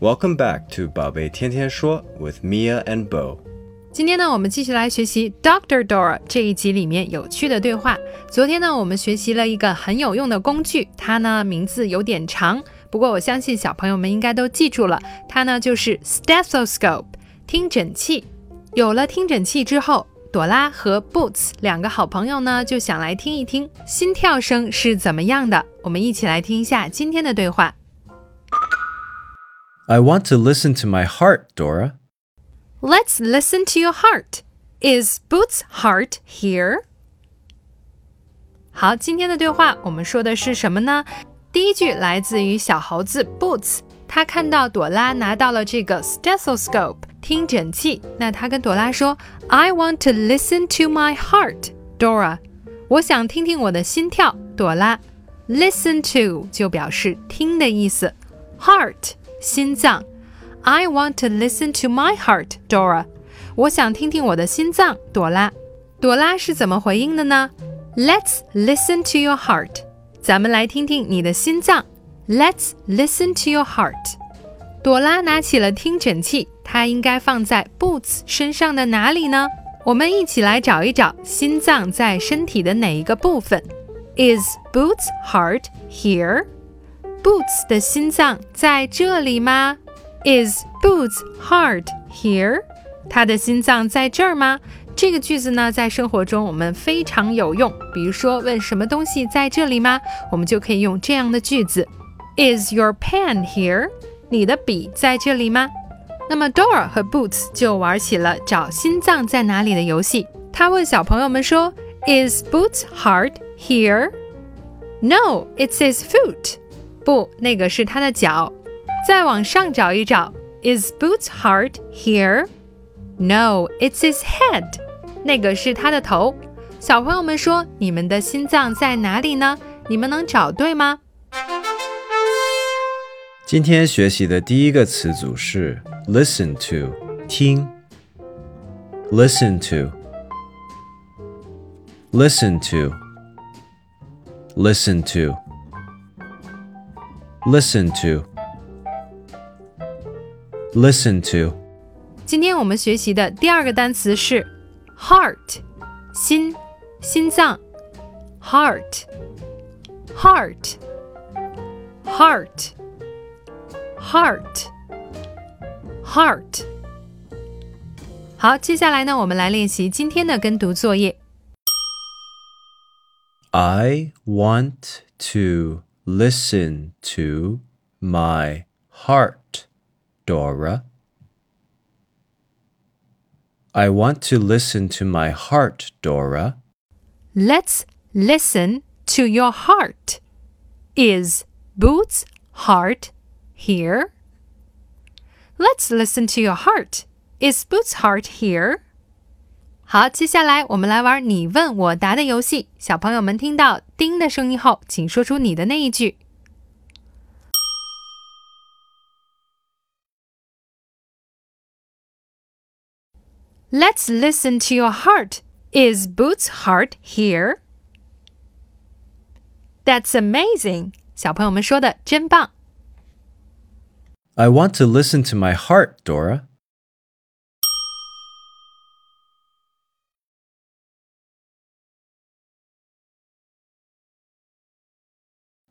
Welcome back to 宝贝天天说 with Mia and Bo。今天呢，我们继续来学习 Doctor Dora 这一集里面有趣的对话。昨天呢，我们学习了一个很有用的工具，它呢名字有点长，不过我相信小朋友们应该都记住了，它呢就是 stethoscope 听诊器。有了听诊器之后，朵拉和 Boots 两个好朋友呢就想来听一听心跳声是怎么样的。我们一起来听一下今天的对话。I want to listen to my heart, Dora. Let's listen to your heart. Is Boots' heart here? 好，今天的对话我们说的是什么呢？第一句来自于小猴子 Boots，他看到朵拉拿到了这个 stethoscope 听诊器，那他跟朵拉说：“I want to listen to my heart, Dora。”我想听听我的心跳，朵拉。Listen to 就表示听的意思，heart 心脏，I want to listen to my heart, Dora。我想听听我的心脏，朵拉。朵拉是怎么回应的呢？Let's listen to your heart。咱们来听听你的心脏。Let's listen to your heart。朵拉拿起了听诊器，它应该放在 Boots 身上的哪里呢？我们一起来找一找心脏在身体的哪一个部分。Is Boots' heart here? Boots 的心脏在这里吗？Is Boots' heart here？他的心脏在这儿吗？这个句子呢，在生活中我们非常有用。比如说，问什么东西在这里吗？我们就可以用这样的句子：Is your pen here？你的笔在这里吗？那么 Dora 和 Boots 就玩起了找心脏在哪里的游戏。他问小朋友们说：Is Boots' heart here？No，it's his foot。 不，那个是他的脚。再往上找一找，Is Boots' heart here? No, it's his head. 那个是他的头。小朋友们说，你们的心脏在哪里呢？你们能找对吗？今天学习的第一个词组是 listen to，听。Listen to. Listen to. Listen to. Listen to. Listen to. 今天我们学习的第二个单词是 heart，心，心脏，heart。heart heart heart heart 好，接下来呢，我们来练习今天的跟读作业。 I want to listen to my heart, Dora. I want to listen to my heart, Dora. Let's listen to your heart. Is Boots' heart here? Let's listen to your heart. Is Boots' heart here? 好，接下来我们来玩你问我答的游戏。小朋友们听到“叮”的声音后，请说出你的那一句。Let's listen to your heart. Is Boots' heart here? That's amazing. 小朋友们说的真棒。 I want to listen to my heart, Dora.